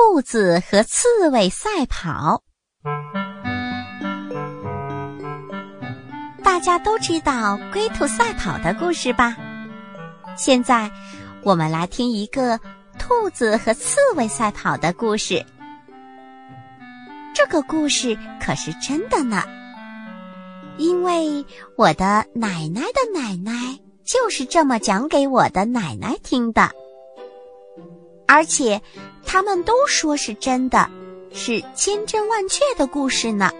兔子和刺猬赛跑。大家都知道龟兔赛跑的故事吧？现在，我们来听一个兔子和刺猬赛跑的故事。这个故事可是真的呢，因为我的奶奶的奶奶就是这么讲给我的奶奶听的。而且，他们都说是真的，是千真万确的故事呢。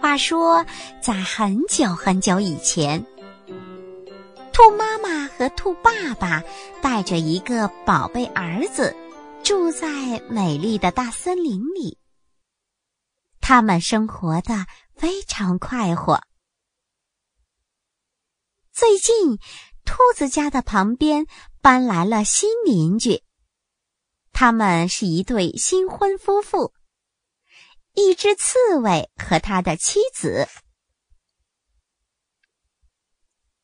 话说，在很久很久以前，兔妈妈和兔爸爸带着一个宝贝儿子，住在美丽的大森林里。他们生活的非常快活。最近。兔子家的旁边搬来了新邻居，他们是一对新婚夫妇，一只刺猬和他的妻子。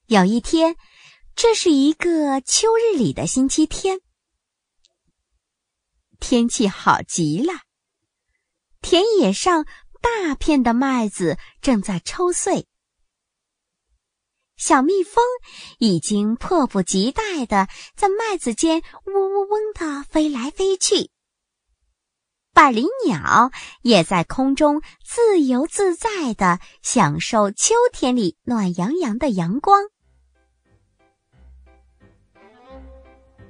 有一天，这是一个秋日里的星期天，天气好极了，田野上大片的麦子正在抽穗。小蜜蜂已经迫不及待的在麦子间嗡嗡嗡的飞来飞去，百灵鸟也在空中自由自在的享受秋天里暖洋洋的阳光。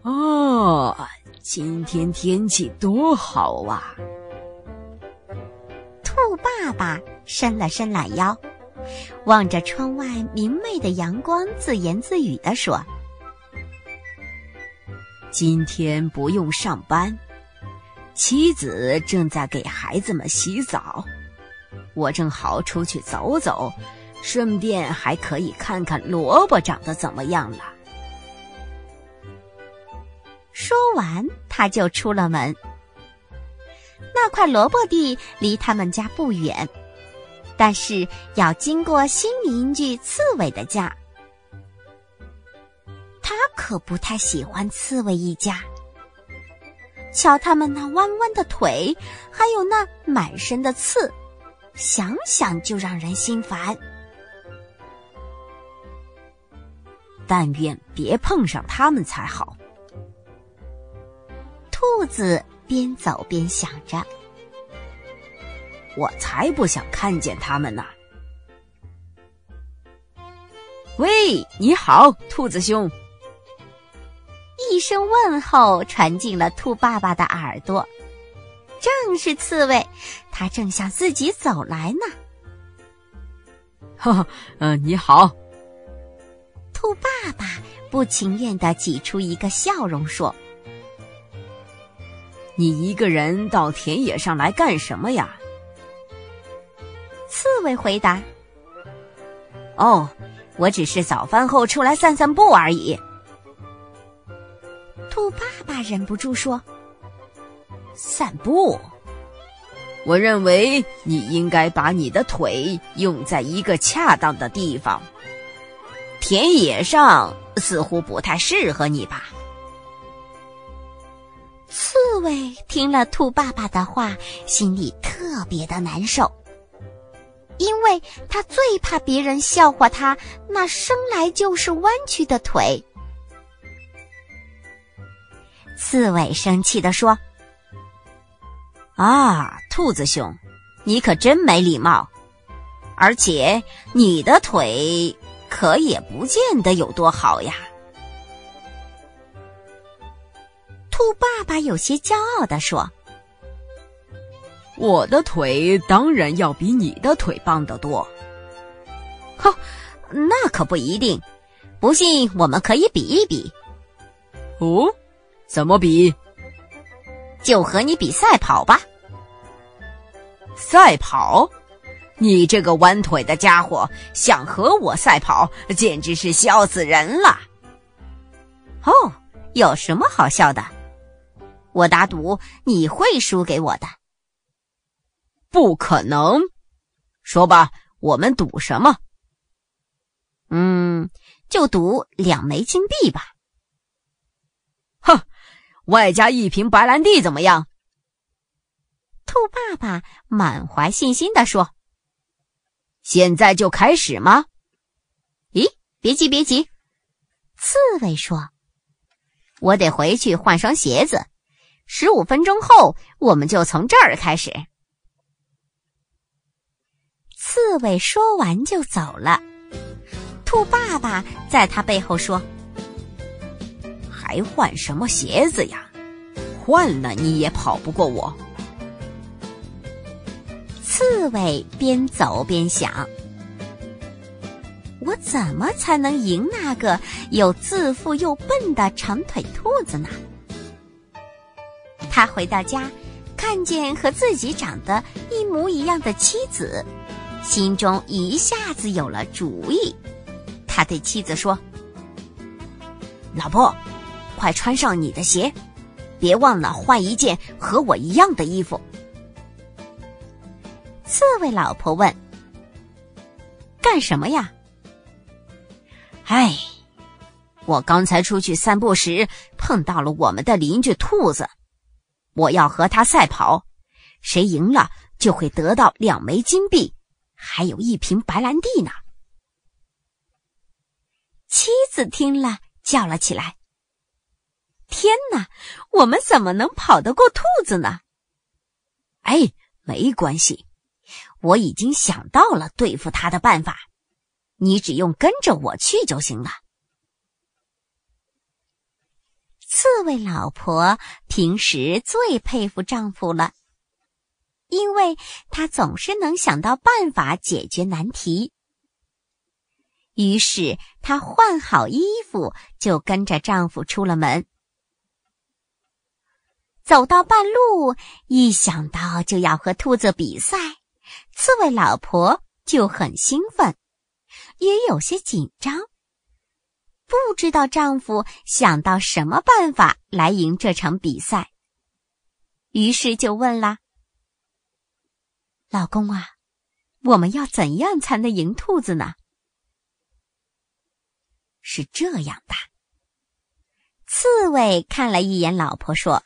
哦，今天天气多好啊！兔爸爸伸了伸懒腰。望着窗外明媚的阳光，自言自语地说：“今天不用上班，妻子正在给孩子们洗澡，我正好出去走走，顺便还可以看看萝卜长得怎么样了。”说完，他就出了门。那块萝卜地离他们家不远。但是要经过新邻居刺猬的家，他可不太喜欢刺猬一家。瞧他们那弯弯的腿，还有那满身的刺，想想就让人心烦。但愿别碰上他们才好。兔子边走边想着。我才不想看见他们呢！喂，你好，兔子兄。一声问候传进了兔爸爸的耳朵，正是刺猬，他正向自己走来呢。哈哈，嗯，你好。兔爸爸不情愿的挤出一个笑容说：“你一个人到田野上来干什么呀？”刺猬回答：“哦，我只是早饭后出来散散步而已。”兔爸爸忍不住说：“散步？我认为你应该把你的腿用在一个恰当的地方。田野上似乎不太适合你吧？”刺猬听了兔爸爸的话，心里特别的难受。因为他最怕别人笑话他那生来就是弯曲的腿。刺猬生气地说：“啊，兔子兄，你可真没礼貌！而且你的腿可也不见得有多好呀。”兔爸爸有些骄傲地说。我的腿当然要比你的腿棒得多。哼，那可不一定。不信，我们可以比一比。哦，怎么比？就和你比赛跑吧。赛跑？你这个弯腿的家伙想和我赛跑，简直是笑死人了。哦，有什么好笑的？我打赌你会输给我的。不可能，说吧，我们赌什么？嗯，就赌两枚金币吧。哼，外加一瓶白兰地怎么样？兔爸爸满怀信心地说：“现在就开始吗？”咦，别急别急，刺猬说：“我得回去换双鞋子，十五分钟后我们就从这儿开始。”刺猬说完就走了。兔爸爸在他背后说：“还换什么鞋子呀？换了你也跑不过我。”刺猬边走边想：“我怎么才能赢那个又自负又笨的长腿兔子呢？”他回到家，看见和自己长得一模一样的妻子，心中一下子有了主意。他对妻子说：“老婆，快穿上你的鞋，别忘了换一件和我一样的衣服。”刺猬老婆问：“干什么呀？”“哎，我刚才出去散步时碰到了我们的邻居兔子，我要和他赛跑，谁赢了就会得到两枚金币，还有一瓶白兰地呢。”妻子听了，叫了起来：“天哪，我们怎么能跑得过兔子呢？”“哎，没关系，我已经想到了对付他的办法，你只用跟着我去就行了。”刺猬老婆平时最佩服丈夫了，因为她总是能想到办法解决难题。于是她换好衣服，就跟着丈夫出了门。走到半路，一想到就要和兔子比赛，刺猬老婆就很兴奋，也有些紧张，不知道丈夫想到什么办法来赢这场比赛。于是就问啦：“老公啊，我们要怎样才能赢兔子呢？”是这样的，刺猬看了一眼老婆，说：“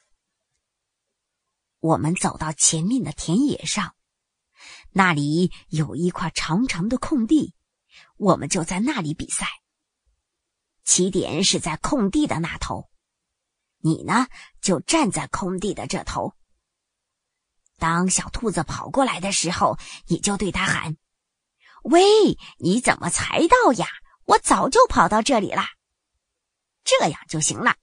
我们走到前面的田野上，那里有一块长长的空地，我们就在那里比赛。起点是在空地的那头，你呢就站在空地的这头。当小兔子跑过来的时候，你就对他喊：‘喂，你怎么才到呀？’”我早就跑到这里了，这样就行了。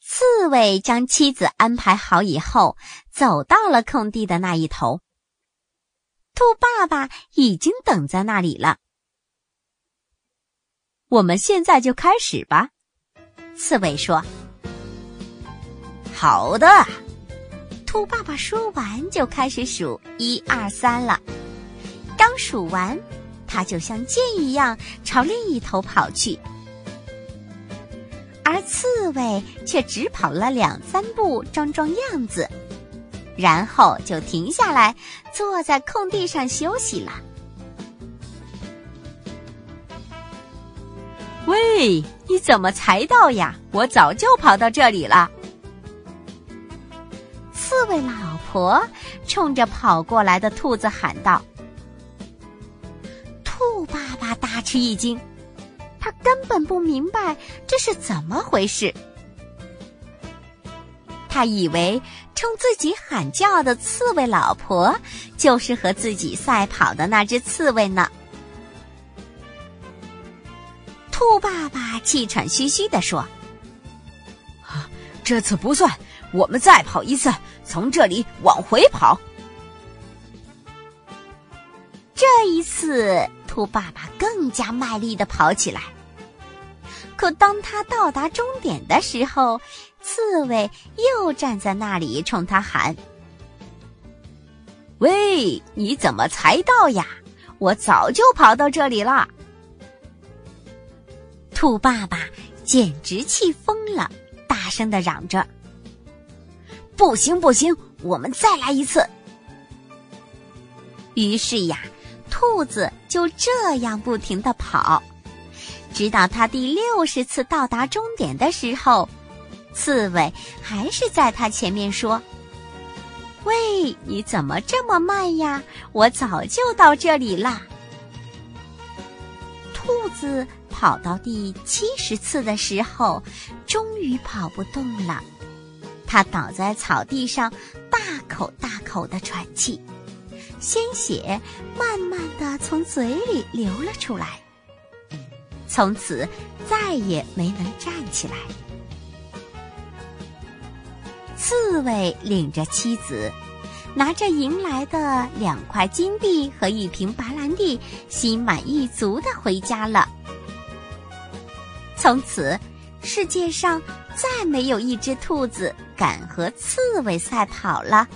刺猬将妻子安排好以后，走到了空地的那一头。兔爸爸已经等在那里了。我们现在就开始吧，刺猬说。好的，兔爸爸说完就开始数一二三了。刚数完，他就像箭一样朝另一头跑去，而刺猬却只跑了两三步，装装样子，然后就停下来，坐在空地上休息了。喂，你怎么才到呀？我早就跑到这里了。刺猬老婆冲着跑过来的兔子喊道。兔爸爸大吃一惊，他根本不明白这是怎么回事。他以为冲自己喊叫的刺猬老婆就是和自己赛跑的那只刺猬呢。兔爸爸气喘吁吁地说：“这次不算，我们再跑一次，从这里往回跑。这一次。”兔爸爸更加卖力的跑起来，可当他到达终点的时候，刺猬又站在那里冲他喊：“喂，你怎么才到呀？我早就跑到这里了。”兔爸爸简直气疯了，大声的嚷着：“不行不行，我们再来一次！”于是呀。兔子就这样不停的跑，直到它第六十次到达终点的时候，刺猬还是在它前面说：“喂，你怎么这么慢呀？我早就到这里啦。”兔子跑到第七十次的时候，终于跑不动了，他倒在草地上，大口大口的喘气。鲜血慢慢的从嘴里流了出来，从此再也没能站起来。刺猬领着妻子，拿着赢来的两块金币和一瓶白兰地，心满意足的回家了。从此，世界上再没有一只兔子敢和刺猬赛跑了。